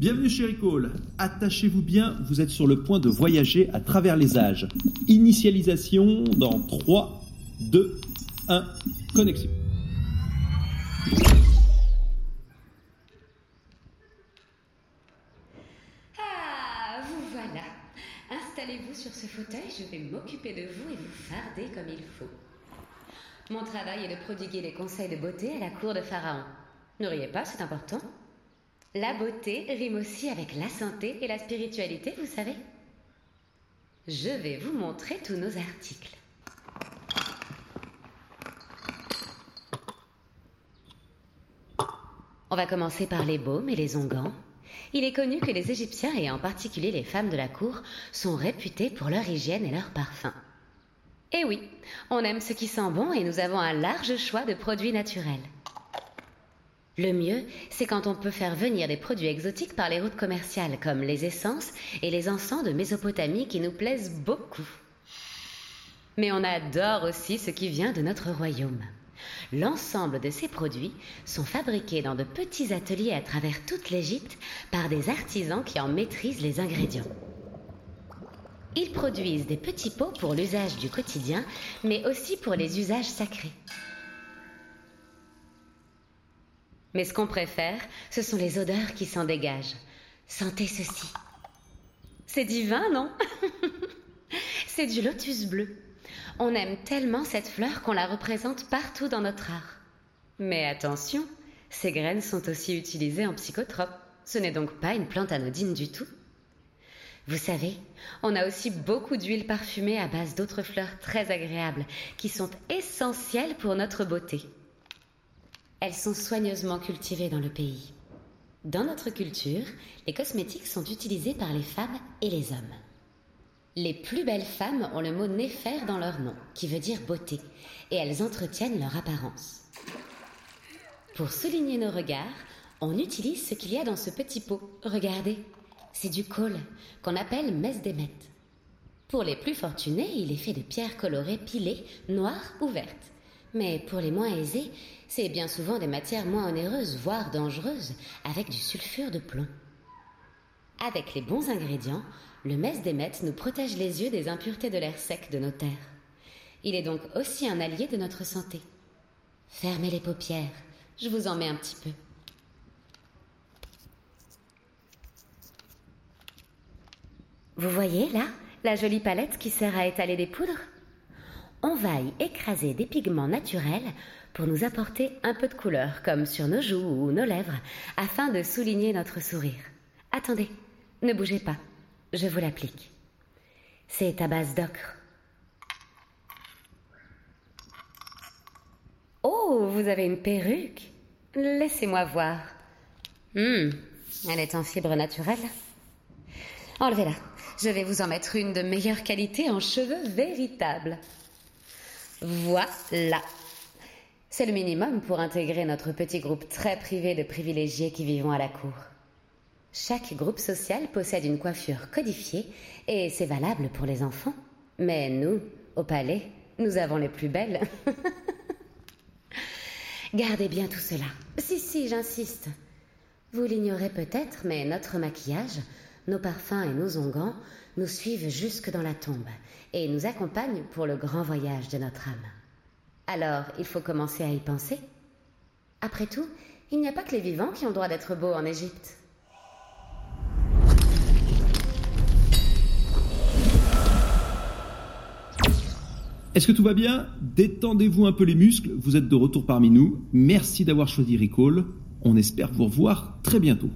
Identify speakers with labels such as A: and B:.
A: Bienvenue chez Recall. Attachez-vous bien, vous êtes sur le point de voyager à travers les âges. Initialisation dans 3, 2, 1, connexion.
B: Ah, vous voilà. Installez-vous sur ce fauteuil, je vais m'occuper de vous et vous farder comme il faut. Mon travail est de prodiguer des conseils de beauté à la cour de Pharaon. Ne riez pas, c'est important. La beauté rime aussi avec la santé et la spiritualité, vous savez. Je vais vous montrer tous nos articles. On va commencer par les baumes et les onguents. Il est connu que les Égyptiens, et en particulier les femmes de la cour, sont réputés pour leur hygiène et leur parfum. Eh oui, on aime ce qui sent bon et nous avons un large choix de produits naturels. Le mieux, c'est quand on peut faire venir des produits exotiques par les routes commerciales, comme les essences et les encens de Mésopotamie qui nous plaisent beaucoup. Mais on adore aussi ce qui vient de notre royaume. L'ensemble de ces produits sont fabriqués dans de petits ateliers à travers toute l'Égypte par des artisans qui en maîtrisent les ingrédients. Ils produisent des petits pots pour l'usage du quotidien, mais aussi pour les usages sacrés. Mais ce qu'on préfère, ce sont les odeurs qui s'en dégagent. Sentez ceci. C'est divin, non? C'est du lotus bleu. On aime tellement cette fleur qu'on la représente partout dans notre art. Mais attention, ces graines sont aussi utilisées en psychotrope. Ce n'est donc pas une plante anodine du tout. Vous savez, on a aussi beaucoup d'huiles parfumées à base d'autres fleurs très agréables qui sont essentielles pour notre beauté. Elles sont soigneusement cultivées dans le pays. Dans notre culture, les cosmétiques sont utilisés par les femmes et les hommes. Les plus belles femmes ont le mot néphère dans leur nom, qui veut dire beauté, et elles entretiennent leur apparence. Pour souligner nos regards, on utilise ce qu'il y a dans ce petit pot. Regardez, c'est du col, qu'on appelle mesdemet. Pour les plus fortunés, il est fait de pierres colorées pilées, noires ou vertes. Mais pour les moins aisés, c'est bien souvent des matières moins onéreuses, voire dangereuses, avec du sulfure de plomb. Avec les bons ingrédients, le mesdemet nous protège les yeux des impuretés de l'air sec de nos terres. Il est donc aussi un allié de notre santé. Fermez les paupières, je vous en mets un petit peu. Vous voyez là la jolie palette qui sert à étaler des poudres? On va y écraser des pigments naturels pour nous apporter un peu de couleur, comme sur nos joues ou nos lèvres, afin de souligner notre sourire. Attendez, ne bougez pas, je vous l'applique. C'est à base d'ocre. Oh, vous avez une perruque Laissez-moi voir. Hum, elle est en fibre naturelle. Enlevez-la. Je vais vous en mettre une de meilleure qualité en cheveux véritables. Voilà. C'est le minimum pour intégrer notre petit groupe très privé de privilégiés qui vivons à la cour. Chaque groupe social possède une coiffure codifiée et c'est valable pour les enfants. Mais nous, au palais, nous avons les plus belles. Gardez bien tout cela. Si, si, j'insiste. Vous l'ignorez peut-être, mais notre maquillage, nos parfums et nos onguents nous suivent jusque dans la tombe et nous accompagnent pour le grand voyage de notre âme. Alors, il faut commencer à y penser. Après tout, il n'y a pas que les vivants qui ont droit d'être beaux en Égypte.
A: Est-ce que tout va bien? Détendez-vous un peu les muscles, vous êtes de retour parmi nous. Merci d'avoir choisi Recall. On espère vous revoir très bientôt.